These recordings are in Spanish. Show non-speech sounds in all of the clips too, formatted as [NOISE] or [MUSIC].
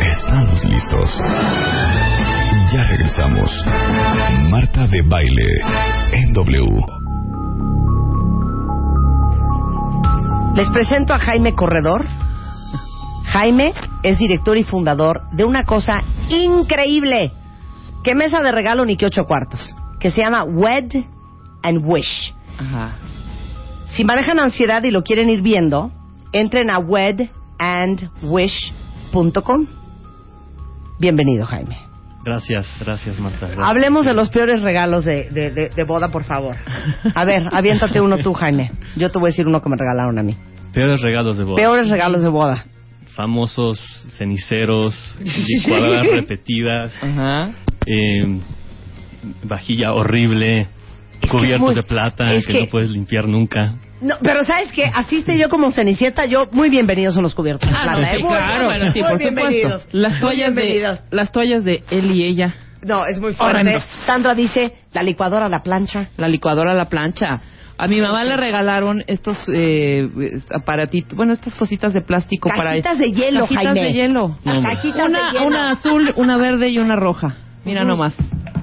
Estamos listos. Ya regresamos. Marta de Baile en W. Les presento a Jaime Corredor. Jaime es director y fundador de una cosa increíble. Que mesa de regalo ni que ocho cuartos. Que se llama Wed and Wish. Ajá. Si manejan ansiedad y lo quieren ir viendo, entren a wedandwish.com. Bienvenido, Jaime. Gracias, gracias Marta. gracias. Hablemos de los peores regalos de, de- de- de boda, por favor. A ver, aviéntate uno tú, Jaime. Yo te voy a decir uno que me regalaron a mí. Peores regalos de boda. Peores regalos de boda. Famosos ceniceros, [LAUGHS] licuadoras repetidas, Ajá. eh, vajilla horrible, cubiertos muy- de plata que- no puedes limpiar nunca. No, pero ¿sabes qué? Asiste yo como cenicienta, yo muy bienvenidos son los cubiertos. Ah, no, ¿eh? sí, claro, sí, por bienvenidos. supuesto. Las toallas de las toallas de él y ella, No, es muy fuerte. Horrendos. Sandra dice, la licuadora, la plancha. la licuadora, la plancha. A mi mamá le regalaron estos eh, aparatitos, bueno, estas cositas de plástico Cajitas para de hielo, cajitas Jaime. de hielo. No. Cajitas Una, de hielo. una azul, una verde y una roja. Mira nomás.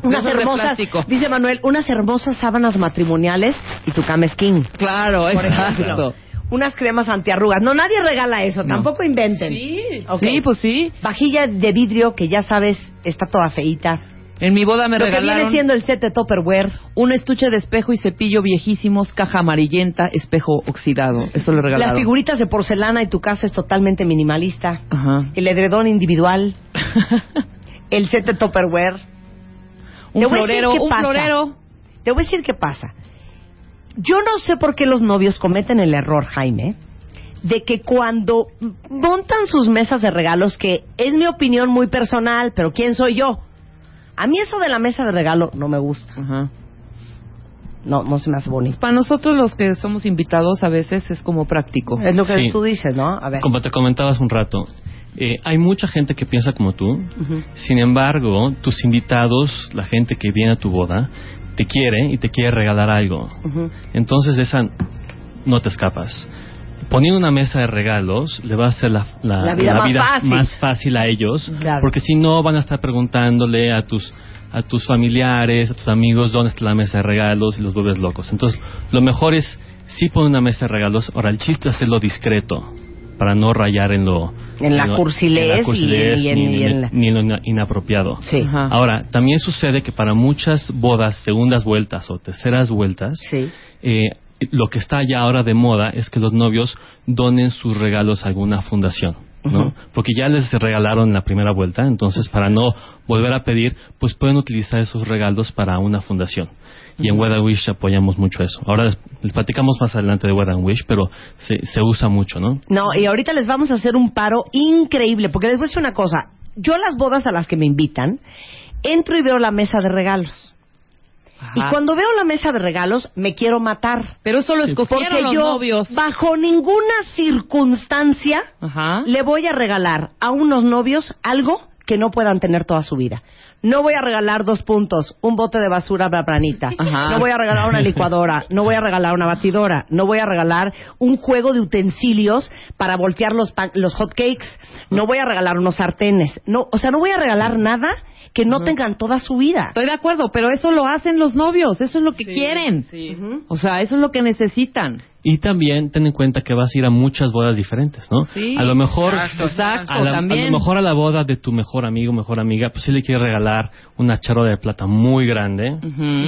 Unas hermosas, dice Manuel, unas hermosas sábanas matrimoniales y tu cama es king. Claro, Por exacto. Unas cremas antiarrugas. No, nadie regala eso, tampoco inventen. Sí, Ok. sí, pues sí. Vajilla de vidrio que ya sabes está toda feíta. En mi boda me Lo que regalaron viene siendo el set de Tupperware. un estuche de espejo y cepillo viejísimos, caja amarillenta, espejo oxidado. Eso le regalaron. Las figuritas de porcelana y tu casa es totalmente minimalista. Ajá. El edredón individual. [LAUGHS] el set de Tupperware. un florero, un pasa. florero. Te voy a decir qué pasa. Yo no sé por qué los novios cometen el error, Jaime, de que cuando montan sus mesas de regalos, que es mi opinión muy personal, pero ¿quién soy yo? A mí eso de la mesa de regalo no me gusta. Ajá. No, no se me hace bonito. Para nosotros los que somos invitados a veces es como práctico. Es lo que Sí. tú dices, ¿no? A ver. Como te comentabas un rato, eh, hay mucha gente que piensa como tú. Sin embargo, tus invitados, la gente que viene a tu boda, te quiere y te quiere regalar algo. Entonces esa no te escapas. Poniendo una mesa de regalos le va a hacer la, la- La vida más fácil. más fácil a ellos, Claro. porque si no van a estar preguntándole a tus a tus familiares, a tus amigos dónde está la mesa de regalos y los vuelves locos. Entonces, lo mejor es sí poner una mesa de regalos. Ahora, el chiste es hacerlo discreto para no rayar en lo En la cursilez ni, en lo ina- inapropiado. Sí. Ajá. Ahora, también sucede que para muchas bodas, segundas vueltas o terceras vueltas, Sí. eh, lo que está ya ahora de moda es que los novios donen sus regalos a alguna fundación. ¿No? Porque ya les regalaron la primera vuelta, entonces para no volver a pedir, pues pueden utilizar esos regalos para una fundación. Y en Weather Wish apoyamos mucho eso. Ahora les, les platicamos más adelante de Weather Wish, pero se, se usa mucho, ¿no? No, y ahorita les vamos a hacer un paro increíble, porque les voy a decir una cosa. Yo las bodas a las que me invitan, entro y veo la mesa de regalos. Ajá. Y cuando veo la mesa de regalos, me quiero matar. Pero eso lo escogieron Porque los yo, novios. bajo ninguna circunstancia, Ajá. le voy a regalar a unos novios algo que no puedan tener toda su vida. No voy a regalar dos puntos, un bote de basura planita. [LAUGHS] Ajá. No voy a regalar una licuadora, no voy a regalar una batidora, no voy a regalar un juego de utensilios para voltear los, los hot cakes, no voy a regalar unos sartenes. No, o sea, no voy a regalar nada que no tengan toda su vida. Estoy de acuerdo, pero eso lo hacen los novios, eso es lo que quieren. Ujú. O sea, eso es lo que necesitan. Y también ten en cuenta que vas a ir a muchas bodas diferentes, ¿no? Sí. a lo mejor Exacto, exacto, a, la- a también. lo mejor a la boda de tu mejor amigo, mejor amiga, pues sí le quieres regalar una charola de plata muy grande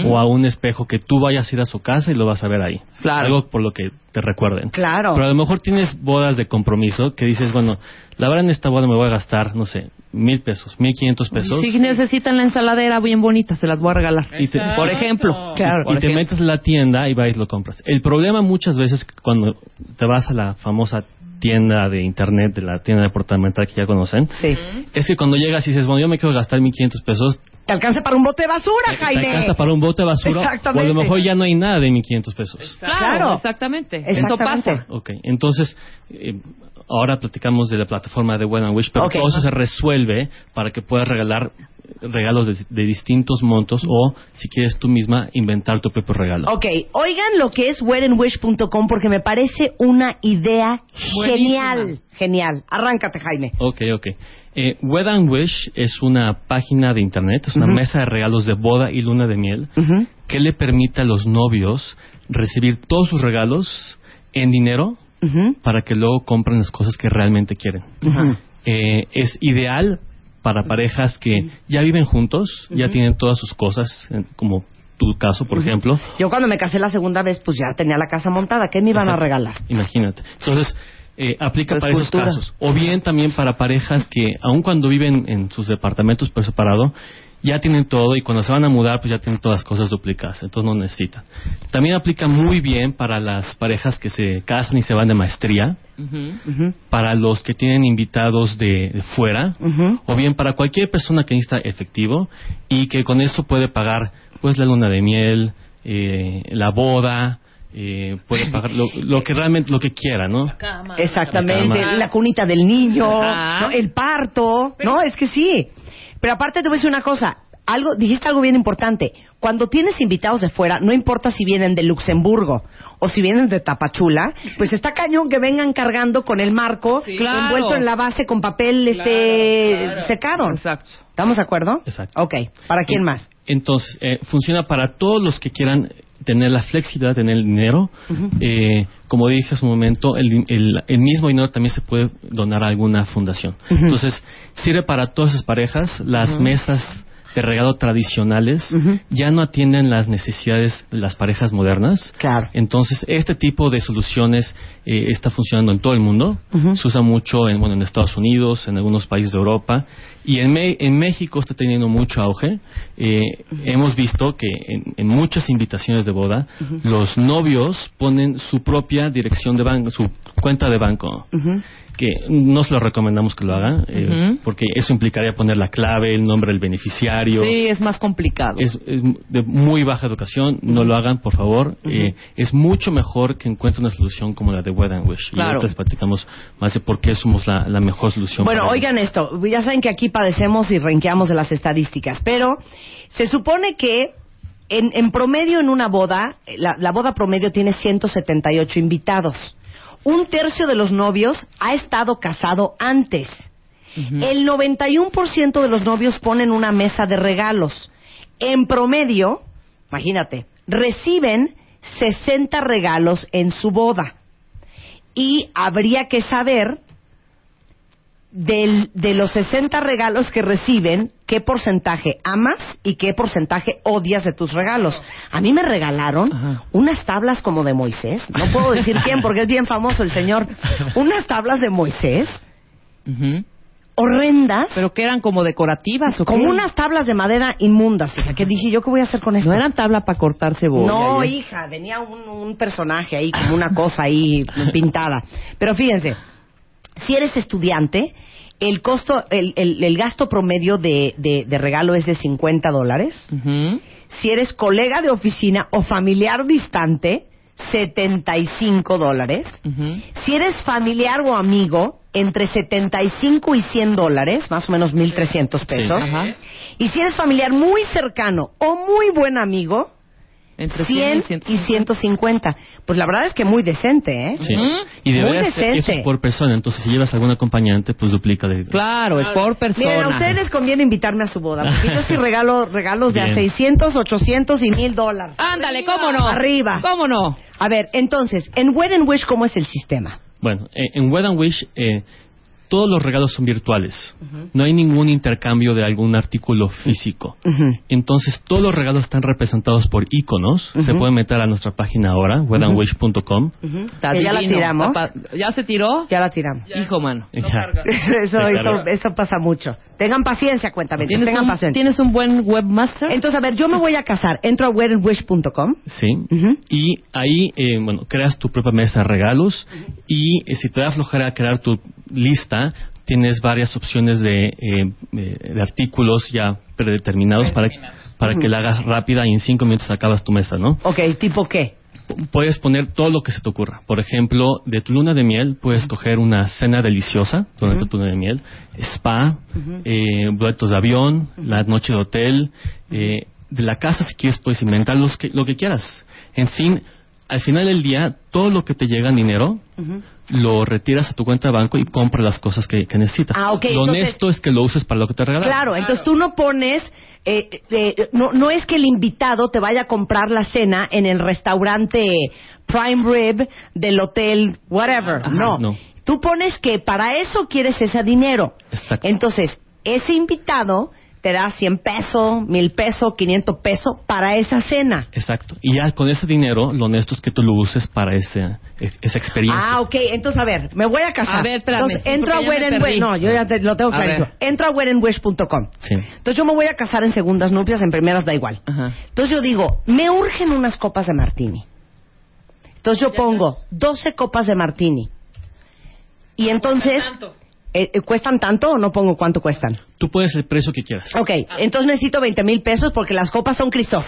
o a un espejo que tú vayas a ir a su casa y lo vas a ver ahí. Claro. Algo por lo que te recuerden. Claro. Pero a lo mejor tienes bodas de compromiso que dices, bueno, la verdad en esta boda me voy a gastar, no sé, mil pesos, mil quinientos pesos. Si necesitan la ensaladera bien bonita, se las voy a regalar. Y te- Por ejemplo. Claro. y te metes a la tienda y vas y lo compras. El problema muchas veces que cuando te vas a la famosa tienda de internet, de la tienda departamental que ya conocen, Sí. es que cuando llegas y dices, bueno, yo me quiero gastar 1.500 pesos, Te alcanza para un bote de basura, te, te Jaime. alcanza para un bote de basura, o a Exactamente. lo mejor ya no hay nada de 1.500 pesos. Claro, exactamente. Exactamente. Eso pasa. Ok, entonces, eh, ahora platicamos de la plataforma de Wed and Wish, pero Ok. todo eso se resuelve para que puedas regalar regalos de, de distintos montos o, si quieres tú misma, inventar tu propio regalo. Ok, oigan lo que es weddingwish.com porque me parece una idea genial. Genial. Arráncate, Jaime. Ok, ok. Eh, Wed and Wish es una página de internet, es una mesa de regalos de boda y luna de miel que le permite a los novios recibir todos sus regalos en dinero para que luego compren las cosas que realmente quieren. Eh, es ideal para parejas que ya viven juntos, ya tienen todas sus cosas, como tu caso, por ejemplo. Yo cuando me casé la segunda vez, pues ya tenía la casa montada. ¿Qué me iban a regalar? Imagínate. Entonces, eh, aplica para esos casos. O bien también para parejas que, aun cuando viven en sus departamentos por separado, ya tienen todo y cuando se van a mudar, pues ya tienen todas las cosas duplicadas. Entonces no necesitan. También aplica muy bien para las parejas que se casan y se van de maestría, para los que tienen invitados de, de fuera, o bien para cualquier persona que necesita efectivo y que con eso puede pagar pues la luna de miel, eh, la boda, eh, puede [LAUGHS] pagar lo, lo que realmente lo que quiera, ¿no? Exactamente, La cama. la cunita del niño, el parto, no, es que sí. Pero aparte te voy a decir una cosa, algo, dijiste algo bien importante. Cuando tienes invitados de fuera, no importa si vienen de Luxemburgo o si vienen de Tapachula, pues está cañón que vengan cargando con el marco Claro. envuelto en la base con papel este secado. Exacto. ¿Estamos de acuerdo? Exacto. Ok, ¿para quién más? Entonces, eh, funciona para todos los que quieran tener la flexibilidad tener el dinero. Eh, como dije hace un momento, el, el- el mismo dinero también se puede donar a alguna fundación. Entonces, sirve para todas esas parejas. Las mesas de regalo tradicionales ya no atienden las necesidades de las parejas modernas. Claro. Entonces, este tipo de soluciones eh, está funcionando en todo el mundo. Se usa mucho en, bueno, en Estados Unidos, en algunos países de Europa. Y en, Me- en México está teniendo mucho auge. Eh, hemos visto que en, en muchas invitaciones de boda, los novios ponen su propia dirección de banco, su cuenta de banco. Que no se lo recomendamos que lo hagan, eh, porque eso implicaría poner la clave, el nombre del beneficiario Sí, es más complicado. es, es de muy baja educación, no lo hagan, por favor. Eh, es mucho mejor que encuentren una solución como la de Wed and Wish. Y Claro. ahorita les platicamos más de por qué somos la, la mejor solución. Bueno, oigan esto, ya saben que aquí padecemos y renqueamos de las estadísticas, pero se supone que en, en promedio en una boda, la, la boda promedio tiene 178 invitados. Un tercio de los novios ha estado casado antes. El 91% de los novios ponen una mesa de regalos. En promedio, imagínate, reciben 60 regalos en su boda. Y habría que saber del- de los 60 regalos que reciben, qué porcentaje amas y qué porcentaje odias de tus regalos. A mí me regalaron Ajá. unas tablas como de Moisés, no puedo decir quién porque es bien famoso el señor, unas tablas de Moisés horrendas, Pero que eran como decorativas o qué? como unas tablas de madera inmundas, hija, que dije yo qué voy a hacer con esto. No eran tabla para cortar cebolla. No, hija, venía un, un personaje ahí, como una cosa ahí pintada. Pero fíjense, si eres estudiante, el costo, el, el- el gasto promedio de, de- de regalo es de 50 dólares. Si eres colega de oficina o familiar distante, 75 dólares. Ujú. Si eres familiar o amigo, entre 75 y 100 dólares, más o menos 1.300 pesos. Y si eres familiar muy cercano o muy buen amigo, Entre 100 100 y 150. Pues la verdad es que muy decente, ¿eh? Sí. Ujú. Y Muy decente. eso es por persona. Entonces, si llevas algún acompañante, pues duplica de. Claro, es por persona. Miren, a ustedes les conviene invitarme a su boda, porque yo sí [LAUGHS] regalo regalos de a Bien. 600, 800 y 1000 dólares. Ándale, ¿cómo no? Arriba. ¿Cómo no? A ver, entonces, en Wed and Wish, ¿cómo es el sistema? Bueno, eh, en Wed and Wish, eh, todos los regalos son virtuales. No hay ningún intercambio de algún artículo físico. Entonces, todos los regalos están representados por iconos. Se pueden meter a nuestra página ahora, Que ya la tiramos. ¿Ya se tiró? Ya la tiramos. Hijo, mano. [LAUGHS] Eso, eso, eso pasa mucho. Tengan paciencia, cuéntame. ¿Tienes Tengan un, paciencia. ¿Tienes un buen webmaster? Entonces, a ver, yo me voy a casar. Entro a weddingwish.com. Sí. Y ahí, eh, bueno, creas tu propia mesa de regalos y eh, si te da flojera crear tu lista, tienes varias opciones de, eh, eh, de artículos ya predeterminados para, para que la hagas rápida y en cinco minutos acabas tu mesa, ¿no? Ok, ¿tipo qué? Puedes poner todo lo que se te ocurra. Por ejemplo, de tu luna de miel puedes coger una cena deliciosa durante tu luna de miel, spa, eh, boletos de avión, la noche de hotel, eh, de la casa si quieres puedes inventar los que- lo que quieras. En fin, al final del día, todo lo que te llega en dinero, lo retiras a tu cuenta de banco y compras las cosas que, que necesitas. Ah, ok, lo entonces- honesto es que lo uses para lo que te regalaron. Claro, entonces tú no pones, eh, eh, no, no es que el invitado te vaya a comprar la cena en el restaurante Prime Rib del hotel, whatever. Ajá, no. no. Tú pones que para eso quieres ese dinero. Exacto. Entonces, ese invitado te da 100 pesos, 1000 pesos, 500 pesos para esa cena. Exacto. Y ya con ese dinero, lo honesto es que tú lo uses para ese, e- esa experiencia. Ah, ok. Entonces, a ver, me voy a casar. A ver, espérame, Entonces, sí, entro a Wed and perdí. Wish. No, yo ya te- lo tengo A clarísimo. ver. Entro a wedandwish.com. Sí. Entonces, yo me voy a casar en segundas nupcias, en primeras da igual. Ajá. Entonces, yo digo, me urgen unas copas de martini. Entonces, yo pongo 12 copas de martini. Y entonces, eh, eh, ¿cuestan tanto o no pongo cuánto cuestan? Tú puedes el precio que quieras. Ok, entonces necesito 20 mil pesos porque las copas son Christoph.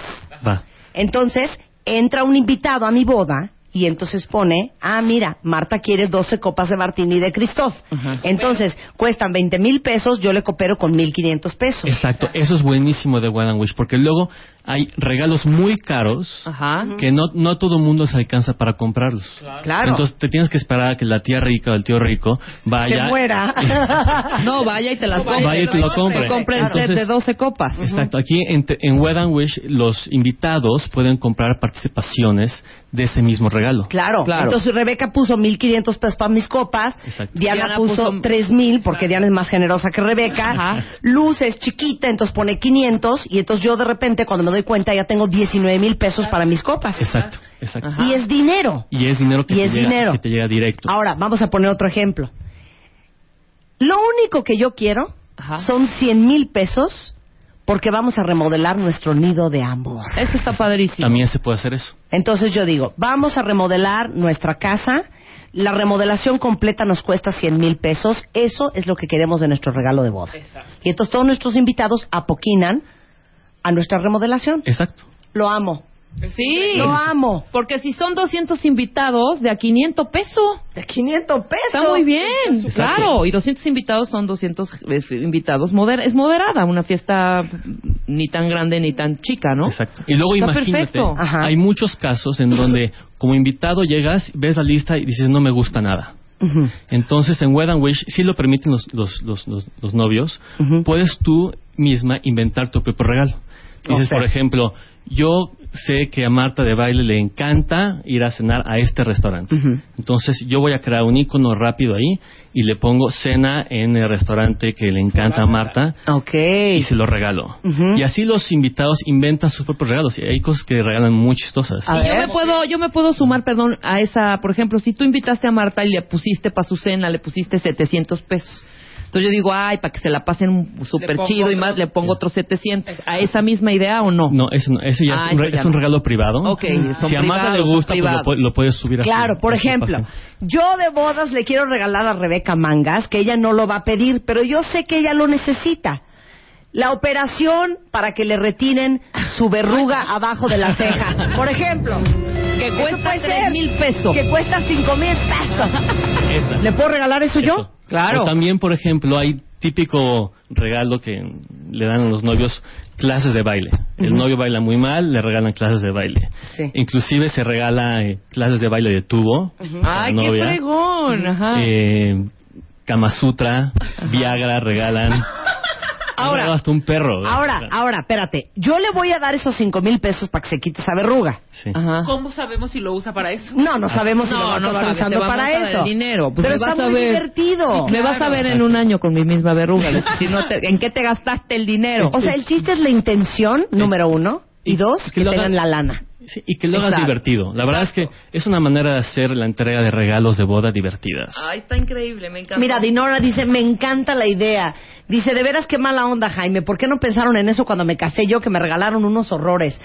Va. Entonces, entra un invitado a mi boda y entonces pone, ah, mira, Marta quiere 12 copas de martini de Christoph. Entonces, cuestan 20 mil pesos, yo le coopero con 1.500 pesos. Exacto. Eso es buenísimo de Wedding Wish porque luego hay regalos muy caros Ajá. que no, no todo el mundo se alcanza para comprarlos. Claro. Entonces te tienes que esperar a que la tía rica o el tío rico vaya. Se muera. [LAUGHS] No, vaya y te las compre. Vaya y te lo compre. Te compre el set Entonces- de 12 copas. Exacto. Aquí en, te- en Wed and Wish los invitados pueden comprar participaciones de ese mismo regalo. Claro. Claro. Entonces Rebeca puso 1.500 pesos para mis copas. Exacto. Diana, Diana puso, puso- 3.000 porque Diana es más generosa que Rebeca. Ajá. Luz es chiquita, entonces pone 500 y entonces yo de repente cuando me doy cuenta ya tengo 19 mil pesos para mis copas. Exacto. Exacto. Ajá. Y es dinero. Y es dinero que, Y te es llega, dinero. que te llega directo. Ahora, vamos a poner otro ejemplo. Lo único que yo quiero Ajá. son 100 mil pesos porque vamos a remodelar nuestro nido de amor. Eso está padrísimo. También se puede hacer eso. Entonces yo digo, vamos a remodelar nuestra casa. La remodelación completa nos cuesta 100 mil pesos. Eso es lo que queremos de nuestro regalo de boda. Y entonces todos nuestros invitados apoquinan a nuestra remodelación. Exacto. Lo amo. Sí. Lo amo. Porque si son 200 invitados, de a 500 pesos. De 500 pesos. Está muy bien, Exacto. claro. Y 200 invitados son 200 eh, invitados. Moder es moderada, una fiesta ni tan grande ni tan chica, ¿no? Exacto. Y luego Está imagínate, hay muchos casos en donde como invitado llegas, ves la lista y dices no me gusta nada. Entonces en Wed and Wish, si lo permiten los, los, los, los, los novios, puedes tú misma inventar tu propio regalo. Dices, por ejemplo, yo sé que a Marta de baile le encanta ir a cenar a este restaurante. Entonces yo voy a crear un icono rápido ahí y le pongo cena en el restaurante que le encanta a Marta Ok. y se lo regalo. Y así los invitados inventan sus propios regalos. Y hay cosas que regalan muy chistosas. A Y yo me puedo, yo me puedo sumar, perdón, a esa, por ejemplo, si tú invitaste a Marta y le pusiste para su cena, le pusiste 700 pesos. Entonces yo digo, ay, para que se la pasen súper chido y más, le pongo otros 700. ¿A esa misma idea o no? No, ese, no, ese ya Ah, es, un, re- eso ya es un no. regalo privado. Ok, son si a Marta le gusta, pues lo, lo puedes subir a su- Claro, por a su ejemplo, página. yo de bodas le quiero regalar a Rebeca mangas, que ella no lo va a pedir, pero yo sé que ella lo necesita. La operación para que le retiren su verruga [LAUGHS] abajo de la ceja. Por ejemplo. Que Eso cuesta puede 3 ser. mil pesos. Que cuesta cinco mil pesos. Esa. ¿Le puedo regalar eso, yo? Claro. O también, por ejemplo, hay típico regalo que le dan a los novios clases de baile. El novio baila muy mal, le regalan clases de baile. Sí. Inclusive se regala eh, clases de baile de tubo. Ay, qué fregón. Ajá. Eh, Kama Sutra, Viagra regalan. [LAUGHS] Ahora, hasta un perro. ¿eh? ahora, ahora, espérate. Yo le voy a dar esos cinco mil pesos para que se quite esa verruga. Sí. Ajá. ¿Cómo sabemos si lo usa para eso? No, no sabemos si lo va No, usando para a eso. dinero. Pues Pero me está vas a muy ver. divertido. Me vas a ver en un año con mi misma verruga. [LAUGHS] Si no te- ¿En qué te gastaste el dinero? O sea, el chiste es la intención, número uno. Y dos, que, que tengan hagan- la lana. Sí, y que lo hagas Exacto. divertido. La verdad es que es una manera de hacer la entrega de regalos de boda divertidas. Ay, está increíble, me encanta. Mira, Dinora dice, me encanta la idea. Dice, de veras qué mala onda, Jaime. ¿Por qué no pensaron en eso cuando me casé yo, que me regalaron unos horrores?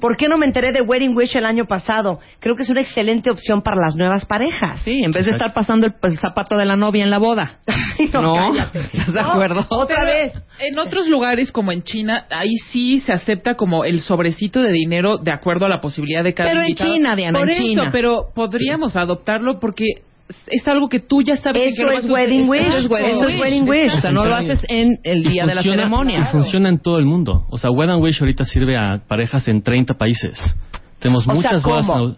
¿Por qué no me enteré de Wedding Wish el año pasado? Creo que es una excelente opción para las nuevas parejas. Sí, en vez de estar pasando el, el zapato de la novia en la boda. [LAUGHS] Ay, no. [LAUGHS] ¿estás de No, acuerdo? Otra Pero vez. En otros lugares, como en China, ahí sí se acepta como el sobrecito de dinero de acuerdo a la posibilidad de cada Pero en. China, Diana, Por en eso, China. pero podríamos adoptarlo porque es algo que tú ya sabes Eso que es wedding wish. Eso es wedding Eso es wish. wedding wish. O sea, no lo haces en el día de la ceremonia. y funciona en todo el mundo. O sea, Wedding Wish ahorita sirve a parejas en 30 países. Tenemos O sea, muchas en-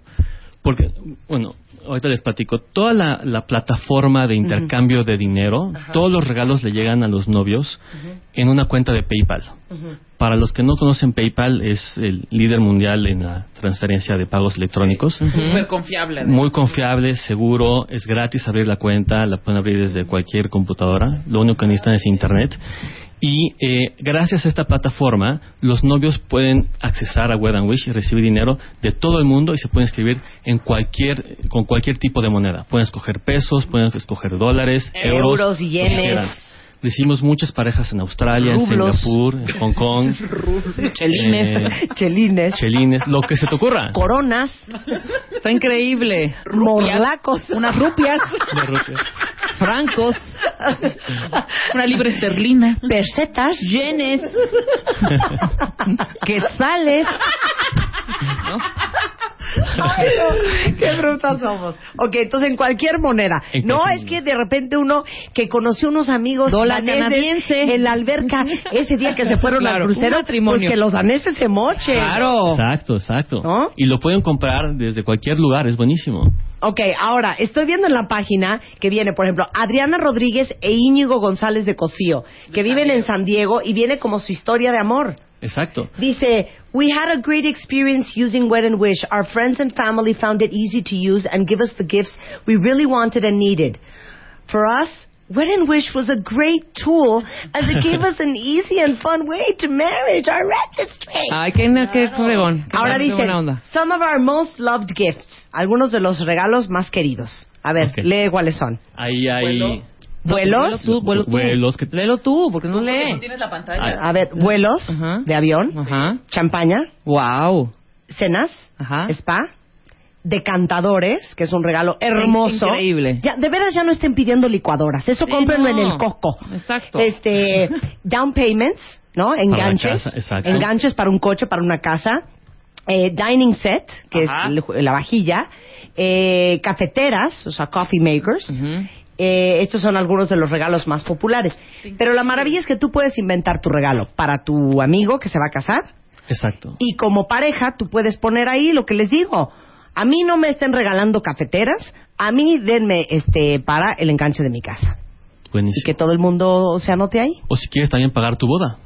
Porque, bueno, ahorita les platico. Toda la, la plataforma de intercambio de dinero, todos los regalos le llegan a los novios en una cuenta de PayPal. Para los que no conocen PayPal, es el líder mundial en la transferencia de pagos electrónicos. Súper confiable. además. Muy confiable, seguro, es gratis abrir la cuenta, la pueden abrir desde cualquier computadora, lo único que necesitan es internet. Y eh, gracias a esta plataforma, los novios pueden accesar a Wed and Wish y recibir dinero de todo el mundo y se pueden inscribir en cualquier, con cualquier tipo de moneda. Pueden escoger pesos, pueden escoger dólares, euros, Euros, yenes. Recibimos muchas parejas en Australia, Rublos. en Singapur, en Hong Kong. [LAUGHS] Chelines. Eh, Chelines. Chelines, lo que se te ocurra. Coronas. Está increíble. Morlacos. Unas rupias. Francos, Una libra esterlina. Pesetas. yenes, quetzales. ¿No? Ay, no, qué brutas somos. Ok, entonces en cualquier moneda. En No, es que de repente uno que conoció unos amigos Dólar daneses canadiense. en la alberca ese día que se [LAUGHS] fueron Claro, al crucero, pues que los daneses se mochen. Claro. Exacto, exacto. ¿No? Y lo pueden comprar desde cualquier lugar, es buenísimo. Ok, ahora, estoy viendo en la página que viene, por ejemplo, Adriana Rodríguez e Íñigo González de Cosío, que viven en San Diego y viene como su historia de amor. Exacto. Dice, we had a great experience using Wet and Wish. Our friends and family found it easy to use and give us the gifts we really wanted and needed. For us, Wet and Wish was a great tool as it gave [LAUGHS] us an easy and fun way to manage our registry. Ay, qué, qué fregón. Qué Ahora buena- qué dice, buena onda. some of our most loved gifts. Algunos de los regalos más queridos. A ver, Ok. lee cuáles son. Ahí hay... Vuelo. ¿Vuelos? Vuelo tú, vuelo tú. Vuelos que- Léelo tú, porque no Porque lee. no tienes la pantalla. A ver, vuelos Ajá. de avión, Ajá. champaña, Wow. cenas, Ajá. spa, decantadores, que es un regalo hermoso. Increíble. Ya, de veras ya no estén pidiendo licuadoras, eso Sí, cómprenlo no. en el Costco. Exacto. Este, [LAUGHS] down payments, ¿no? Enganches. exacto. Enganches para un coche, para una casa. Eh, dining set, que Ajá. es la vajilla. Eh, cafeteras, o sea, coffee makers. Eh, estos son algunos de los regalos más populares. Pero la maravilla es que tú puedes inventar tu regalo para tu amigo que se va a casar Exacto. y como pareja tú puedes poner ahí lo que les digo. A mí no me estén regalando cafeteras, a mí denme este para el enganche de mi casa. Y Buenísimo. que todo el mundo se anote ahí. O si quieres también pagar tu boda.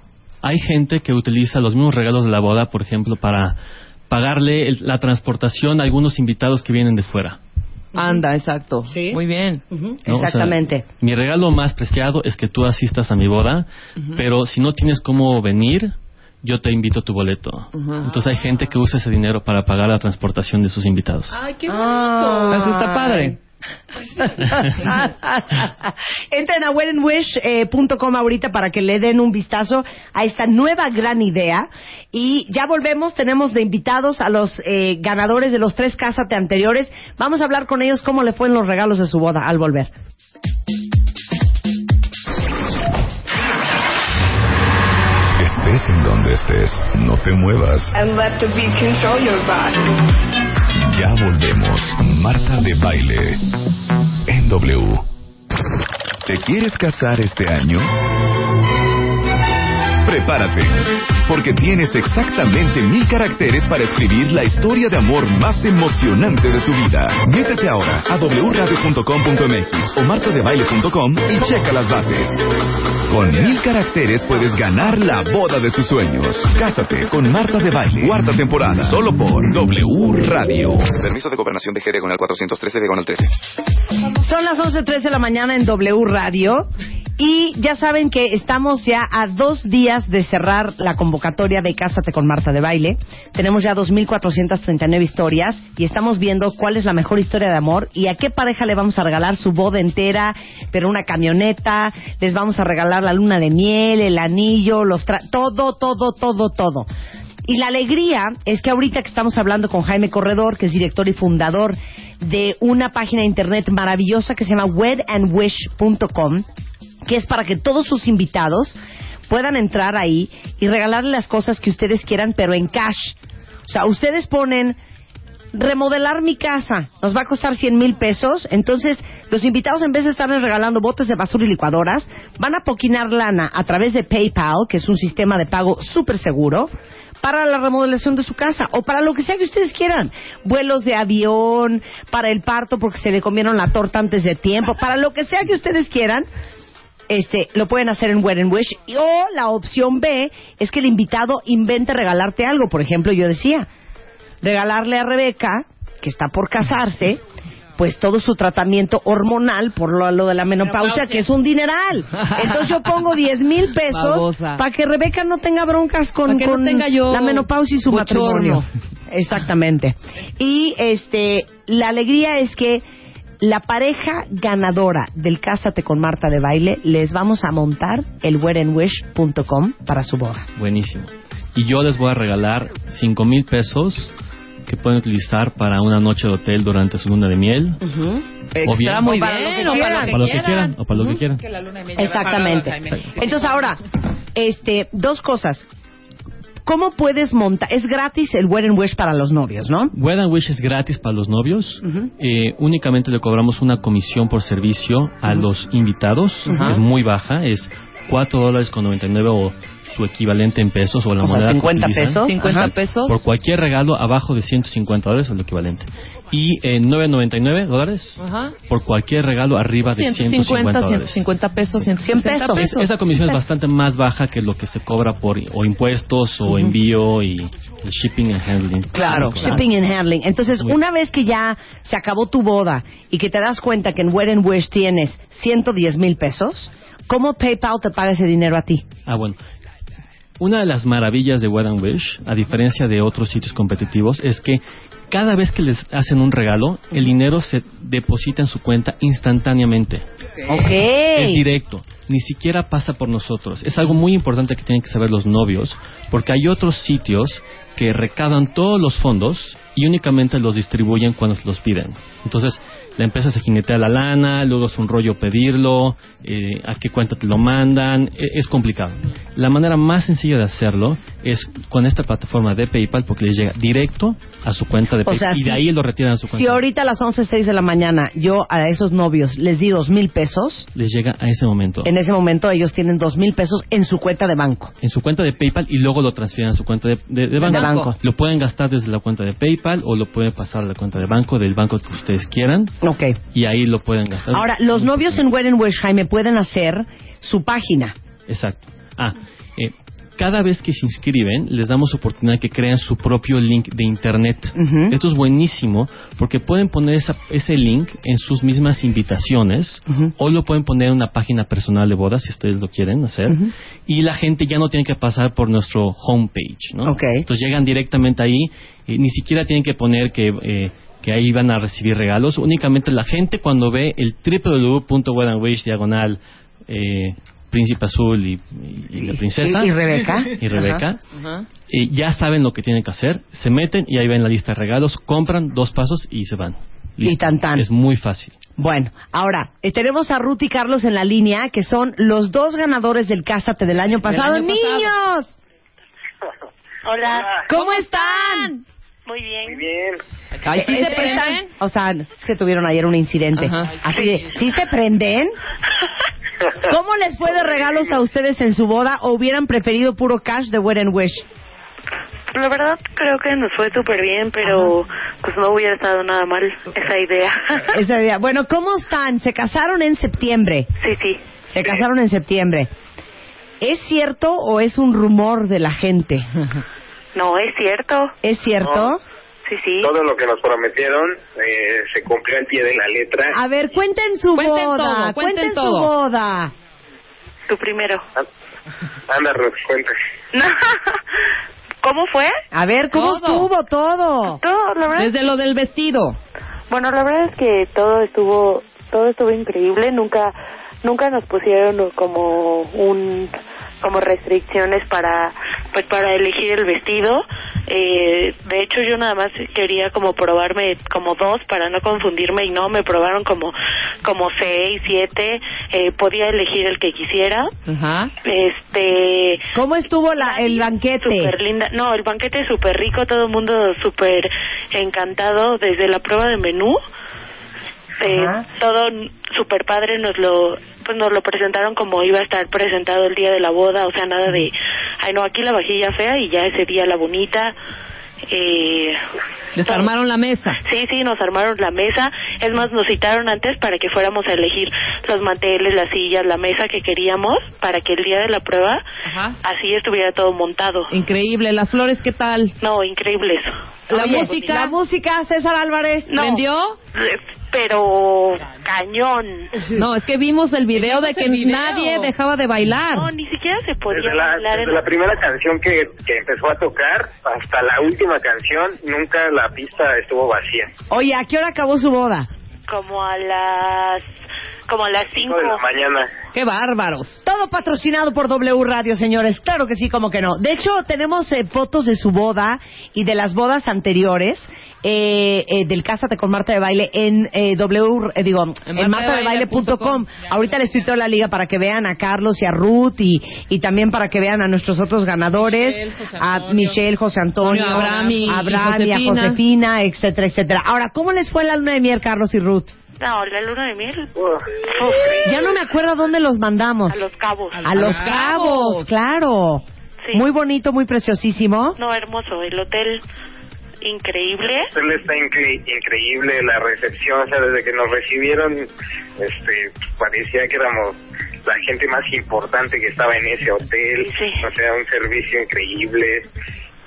Hay gente que utiliza los mismos regalos de la boda, por ejemplo, para pagarle el- la transportación a algunos invitados que vienen de fuera. Anda, exacto. Sí. Muy bien. ¿no? O sea, Exactamente. mi regalo más preciado es que tú asistas a mi boda, pero si no tienes cómo venir, yo te invito a tu boleto. Entonces hay gente que usa ese dinero para pagar la transportación de sus invitados. Ay, qué Ah. Eso está padre. [LAUGHS] Entren a weddingwish.com ahorita para que le den un vistazo a esta nueva gran idea. Y ya volvemos, tenemos de invitados a los eh, ganadores de los tres Cásate anteriores. Vamos a hablar con ellos cómo le fue en los regalos de su boda al volver. Estés en donde estés, no te muevas. and let the beat control your body. Ya volvemos. Marta de Baile. En W. ¿Te quieres casar este año? Prepárate, porque tienes exactamente mil caracteres para escribir la historia de amor más emocionante de tu vida. Métete ahora a wradio.com.mx o martadebaile.com y checa las bases. Con mil caracteres puedes ganar la boda de tus sueños. Cásate con Marta de Baile. Cuarta temporada. Solo por W Radio. Permiso de gobernación de G diagonal 413 diagonal 13. Son las 11.03 de la mañana en W Radio y ya saben que estamos ya a dos días de cerrar la convocatoria de Cásate con Marta de Baile. Tenemos ya 2.439 historias y estamos viendo cuál es la mejor historia de amor y a qué pareja le vamos a regalar su boda entera, pero una camioneta, les vamos a regalar la luna de miel, el anillo, los tra todo, todo, todo, todo. Y la alegría es que ahorita que estamos hablando con Jaime Corredor, que es director y fundador de una página de internet maravillosa que se llama wedandwish.com, que es para que todos sus invitados puedan entrar ahí y regalarle las cosas que ustedes quieran, pero en cash. O sea, ustedes ponen remodelar mi casa, nos va a costar 100 mil pesos, entonces los invitados en vez de estarles regalando botes de basura y licuadoras, van a poquinar lana a través de PayPal, que es un sistema de pago súper seguro, para la remodelación de su casa o para lo que sea que ustedes quieran. Vuelos de avión, para el parto porque se le comieron la torta antes de tiempo, para lo que sea que ustedes quieran. Este, lo pueden hacer en Wedding Wish. Y- O la opción B es que el invitado invente regalarte algo. Por ejemplo, yo decía, regalarle a Rebeca, que está por casarse, pues todo su tratamiento hormonal por lo, lo de la menopausia, Menopausia. que es un dineral. Entonces yo pongo 10 mil pesos para que Rebeca no tenga broncas con, no con tenga yo la menopausia y su bochorno. matrimonio. Exactamente. Y este, la alegría es que la pareja ganadora del Cásate con Marta de Baile les vamos a montar el weddingwish.com para su boda. Buenísimo. Y yo les voy a regalar cinco mil pesos que pueden utilizar para una noche de hotel durante su luna de miel. O bien, Está muy O para lo bien, que o para quieran. lo que para lo que quieran. o para lo que quieran. Exactamente. Entonces ahora, este, dos cosas. ¿Cómo puedes montar? Es gratis el Wedding Wish para los novios, ¿no? Wed and Wish es gratis para los novios. Eh, únicamente le cobramos una comisión por servicio a los invitados. que Es muy baja, es 4 dólares con 99 o su equivalente en pesos o la O sea, moneda que 50 utilizan. pesos. 50 Ajá. pesos. Por cualquier regalo abajo de 150 dólares o el equivalente. Y eh, 9.99 dólares Ajá. por cualquier regalo arriba de 150 150, dólares. 150 pesos, 160 pesos. Es- esa comisión es bastante más baja que lo que se cobra por o impuestos o envío y el shipping and handling. Claro, shipping and handling. Entonces, Muy- una vez que ya se acabó tu boda y que te das cuenta que en Wedding Wish tienes 110 mil pesos, ¿cómo PayPal te paga ese dinero a ti? Ah, bueno. Una de las maravillas de Wed and Wish, a diferencia de otros sitios competitivos, es que cada vez que les hacen un regalo, el dinero se deposita en su cuenta instantáneamente. Ok. Es directo, ni siquiera pasa por nosotros. Es algo muy importante que tienen que saber los novios, porque hay otros sitios que recaban todos los fondos y únicamente los distribuyen cuando se los piden. Entonces, la empresa se jinetea la lana, luego es un rollo pedirlo, eh, a qué cuenta te lo mandan, e- es complicado. La manera más sencilla de hacerlo es con esta plataforma de PayPal porque les llega directo a su cuenta de O PayPal sea, y si- de ahí lo retiran a su Si cuenta. ahorita a las 11.06 de la mañana yo a esos novios les di dos mil pesos, Les llega a ese momento. en ese momento ellos tienen dos mil pesos en su cuenta de banco. en su cuenta de PayPal y luego lo transfieren a su cuenta de, de- de banco. De banco. Lo pueden gastar desde la cuenta de PayPal o lo pueden pasar a la cuenta de banco del banco que ustedes quieran Ok. y ahí lo pueden gastar. Ahora, los novios en Wedding Wish, Jaime, pueden hacer su página. Exacto. Ah, cada vez que se inscriben, les damos oportunidad de que creen su propio link de internet. Esto es buenísimo porque pueden poner esa- ese link en sus mismas invitaciones o lo pueden poner en una página personal de bodas si ustedes lo quieren hacer. Y la gente ya no tiene que pasar por nuestro homepage, ¿no? Ok. Entonces llegan directamente ahí, y ni siquiera tienen que poner que... eh, que ahí van a recibir regalos. Únicamente la gente cuando ve el www.weddingwish diagonal eh, Príncipe Azul y, y- y la princesa ¿Y, y Rebeca? [LAUGHS] y Rebeca, eh, ya saben lo que tienen que hacer, se meten y ahí ven la lista de regalos, compran dos pasos y se van. Y tan tan. Es muy fácil. Bueno, ahora, eh, tenemos a Ruth y Carlos en la línea, que son los dos ganadores del Cásate del año pasado. año pasado. ¡Niños! [LAUGHS] Hola, ¿Cómo están? muy bien. Muy bien. Ay, ¿sí Eh, se eh, prenden? O sea, es que tuvieron ayer un incidente. Ajá. Así de, ¿sí se prenden? [LAUGHS] ¿Cómo les fue de regalos a ustedes en su boda o hubieran preferido puro cash de Wedding Wish? La verdad creo que nos fue súper bien, pero pues no hubiera estado nada mal esa idea. [LAUGHS] Esa idea. Bueno, ¿cómo están? Se casaron en septiembre. Sí, sí. Se casaron en septiembre. ¿Es cierto o es un rumor de la gente? No, es cierto. ¿Es cierto? No. Sí, sí. Todo lo que nos prometieron eh, se cumplió al pie de la letra. A ver, cuenten su Cuenten boda. todo, cuenten su todo. boda. Tú primero. Anda, Ruth, cuenta. ¿Cómo fue? A ver, ¿cómo Todo. estuvo todo? Todo, la verdad. Desde lo del vestido. Bueno, la verdad es que todo estuvo todo estuvo increíble. Nunca nunca nos pusieron como un como restricciones para pues para elegir el vestido. Eh, de hecho, yo nada más quería como probarme como dos para no confundirme y no me probaron como como seis, siete. Eh, podía elegir el que quisiera. Ajá. Este ¿Cómo estuvo la, el banquete? Súper linda. No, el banquete súper rico, todo el mundo súper encantado desde la prueba de menú. Eh, todo súper padre, nos lo pues nos lo presentaron como iba a estar presentado el día de la boda, o sea, nada de, ay no, aquí la vajilla fea y ya ese día la bonita. Eh, Les todo. armaron la mesa. Sí, sí, nos armaron la mesa. Es más, nos citaron antes para que fuéramos a elegir los manteles, las sillas, la mesa que queríamos para que el día de la prueba Ajá. así estuviera todo montado. Increíble. Las flores, ¿qué tal? No, increíble eso. La Oye, música. La música, César Álvarez. No. ¿Vendió? Pero cañón. No, es que vimos el video Vimos de que video. nadie dejaba de bailar. No, ni siquiera se podía Desde la, bailar desde en la primera canción que, que empezó a tocar hasta la última canción, nunca la pista estuvo vacía. Oye, ¿a qué hora acabó su boda? como a las como a las cinco. de la mañana. ¡Qué bárbaros! Todo patrocinado por W Radio, señores. Claro que sí, como que no. De hecho, tenemos eh, fotos de su boda y de las bodas anteriores. Eh, eh, del Cásate con Marta de Baile en eh, W, eh, digo, En en martadebaile.com. Ahorita les tuiteo la liga para que vean a Carlos y a Ruth y, y también para que vean a nuestros otros ganadores, Michelle, a. Michelle, José Antonio, Antonio, Abraham y- a Abraham y y a Josefina. Josefina, etcétera, etcétera. Ahora, ¿cómo les fue la luna de miel, Carlos y Ruth? No, la luna de miel. Uf. Uf, Ya no me acuerdo dónde los mandamos. a los cabos. A Los Cabos. Cabos, claro. Sí. Muy bonito, muy preciosísimo. No, hermoso. El hotel increíble. Él está incre- increíble la recepción, o sea, desde que nos recibieron, este, parecía que éramos la gente más importante que estaba en ese hotel, Sí. o sea, un servicio increíble,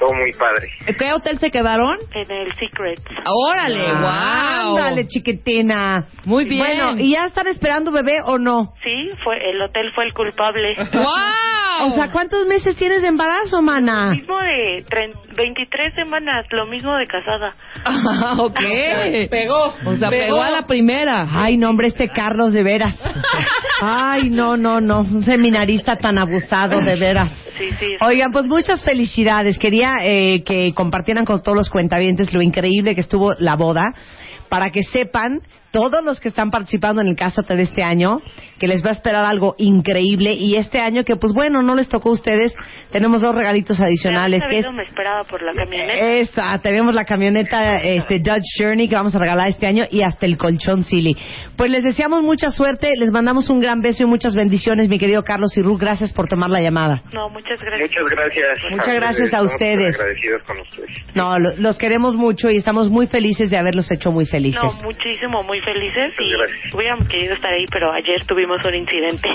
todo muy padre. ¿Qué hotel se quedaron? En el Secret. ¡Órale! ¡Wow! Ándale, chiquitina. Muy bien. Bueno, ¿y ya están esperando bebé o no? Sí, fue el hotel fue el culpable. [LAUGHS] ¡Wow! O sea, ¿cuántos meses tienes de embarazo, mana? mismo de tren- 23 semanas, lo mismo de casada. Ah, ok. [LAUGHS] Pegó. O sea, Pegó. pegó a la primera. Ay, no, hombre, este Carlos, de veras. [LAUGHS] Ay, no, no, no. Un seminarista tan abusado, de veras. Sí, sí. Oigan, pues muchas felicidades. Quería eh, que compartieran con todos los cuentavientes lo increíble que estuvo la boda, para que sepan todos los que están participando en el Cásate de este año, que les va a esperar algo increíble. Y este año que, pues bueno, no les tocó a ustedes, tenemos dos regalitos adicionales, que es me esperaba por la camioneta. esa, tenemos la camioneta este, Dodge Journey que vamos a regalar este año y hasta el colchón Silly. Pues les deseamos mucha suerte, les mandamos un gran beso y muchas bendiciones, mi querido Carlos y Ruth. Gracias por tomar la llamada. No, muchas gracias. Muchas gracias. Muchas gracias a Estamos ustedes. agradecidos con ustedes. No, lo- los queremos mucho y estamos muy felices de haberlos hecho muy felices. No, muchísimo, muy felices y gracias. hubiéramos querido estar ahí, pero ayer tuvimos un incidente.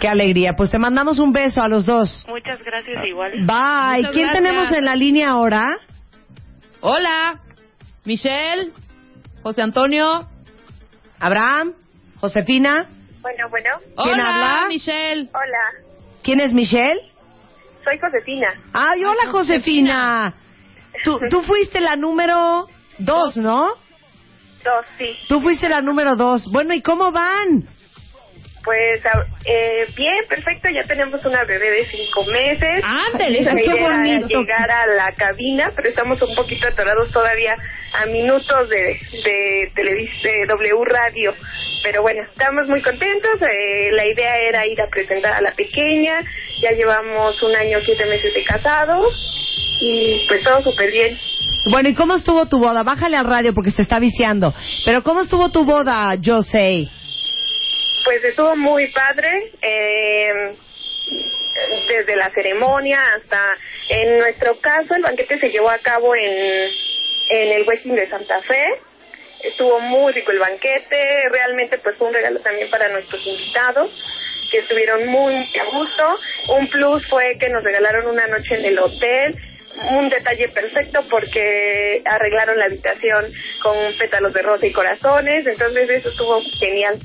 Qué alegría. Pues te mandamos un beso a los dos. Muchas gracias igual. Bye. Muchas ¿Quién gracias. tenemos en la línea ahora? Hola. Michelle. José Antonio. Abraham, Josefina. Bueno, bueno. ¿Quién Hola, habla? Michelle. Hola, ¿Quién es Michelle? soy Josefina. Ay, hola Josefina. Tú, tú fuiste la número dos, ¿no? Dos, sí. Tú fuiste la número dos. Bueno, ¿y cómo van? Pues eh, bien, perfecto. Ya tenemos una bebé de cinco meses. Ándele, La qué llegar a la cabina, pero estamos un poquito atorados todavía a minutos de, de, televis- de W Radio. Pero bueno, estamos muy contentos. Eh, la idea era ir a presentar a la pequeña. Ya llevamos un año, siete meses de casados. Y pues todo súper bien. Bueno, ¿y cómo estuvo tu boda? Bájale al radio porque se está viciando. Pero ¿cómo estuvo tu boda, José? Pues estuvo muy padre. Eh, desde la ceremonia hasta en nuestro caso el banquete se llevó a cabo en en el Westin de Santa Fe estuvo muy rico el banquete realmente pues fue un regalo también para nuestros invitados que estuvieron muy a gusto un plus fue que nos regalaron una noche en el hotel un detalle perfecto porque arreglaron la habitación con pétalos de rosa y corazones entonces eso estuvo genial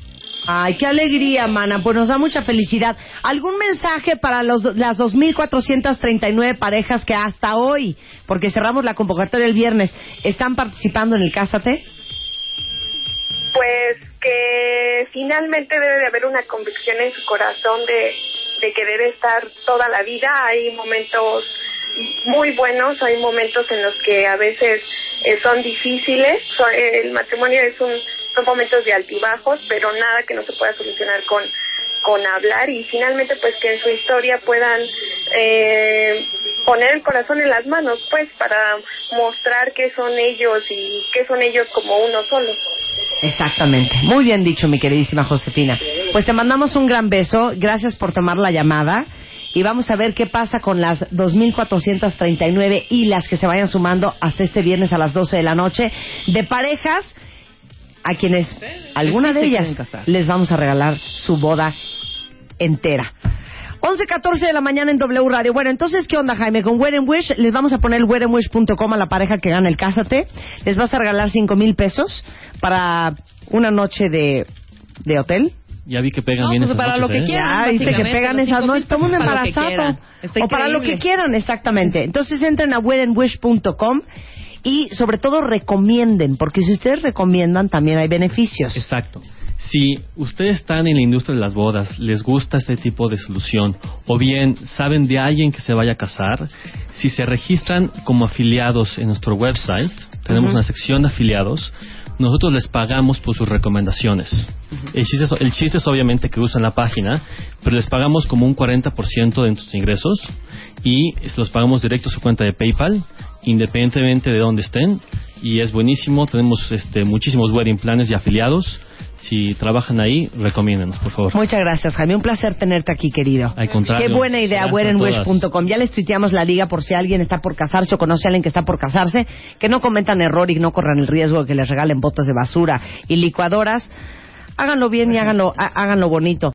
Ay, qué alegría, mana. Pues nos da mucha felicidad. ¿Algún mensaje para los, las 2.439 parejas que hasta hoy, porque cerramos la convocatoria el viernes, están participando en el Cásate? Pues que finalmente debe de haber una convicción en su corazón de, de querer estar toda la vida. Hay momentos muy buenos, hay momentos en los que a veces eh, son difíciles. El matrimonio es un son momentos de altibajos, pero nada que no se pueda solucionar con con hablar y finalmente pues que en su historia puedan eh, poner el corazón en las manos pues para mostrar que son ellos y que son ellos como uno solo. Exactamente. Muy bien dicho, mi queridísima Josefina. Pues te mandamos un gran beso. Gracias por tomar la llamada. Y vamos a ver qué pasa con las 2.439 y las que se vayan sumando hasta este viernes a las 12 de la noche de parejas a quienes alguna de ellas les vamos a regalar su boda entera. 11.14 de la mañana en W Radio. Bueno, entonces, ¿qué onda, Jaime? Con Wedding Wish les vamos a poner weddingwish.com a la pareja que gana el Cásate. Les vas a regalar cinco mil pesos para una noche de, de hotel. Ya vi que pegan No, bien pues esas para lo que ¿eh? quieran. Ya, dice que pegan esas noches. Todo mundo embarazado. O para lo que quieran, exactamente. Entonces entren a weddingwish.com y sobre todo recomienden, porque si ustedes recomiendan también hay beneficios. Exacto. Si ustedes están en la industria de las bodas, les gusta este tipo de solución, o bien saben de alguien que se vaya a casar, si se registran como afiliados en nuestro website, tenemos una sección de afiliados, nosotros les pagamos por sus recomendaciones. el, chiste es, el chiste es obviamente que usan la página, pero les pagamos como un 40% de sus ingresos y los pagamos directo a su cuenta de PayPal, independientemente de dónde estén. Y es buenísimo, tenemos este, muchísimos wedding planes y afiliados. Si trabajan ahí, recomiéndenos, por favor. Muchas gracias, Jaime. Un placer tenerte aquí, querido. Al contrario. Qué buena idea, weddingwish.com. Ya les tuiteamos la liga por si alguien está por casarse o conoce a alguien que está por casarse. Que no cometan error y no corran el riesgo de que les regalen botas de basura y licuadoras. Háganlo bien y háganlo, há- háganlo bonito.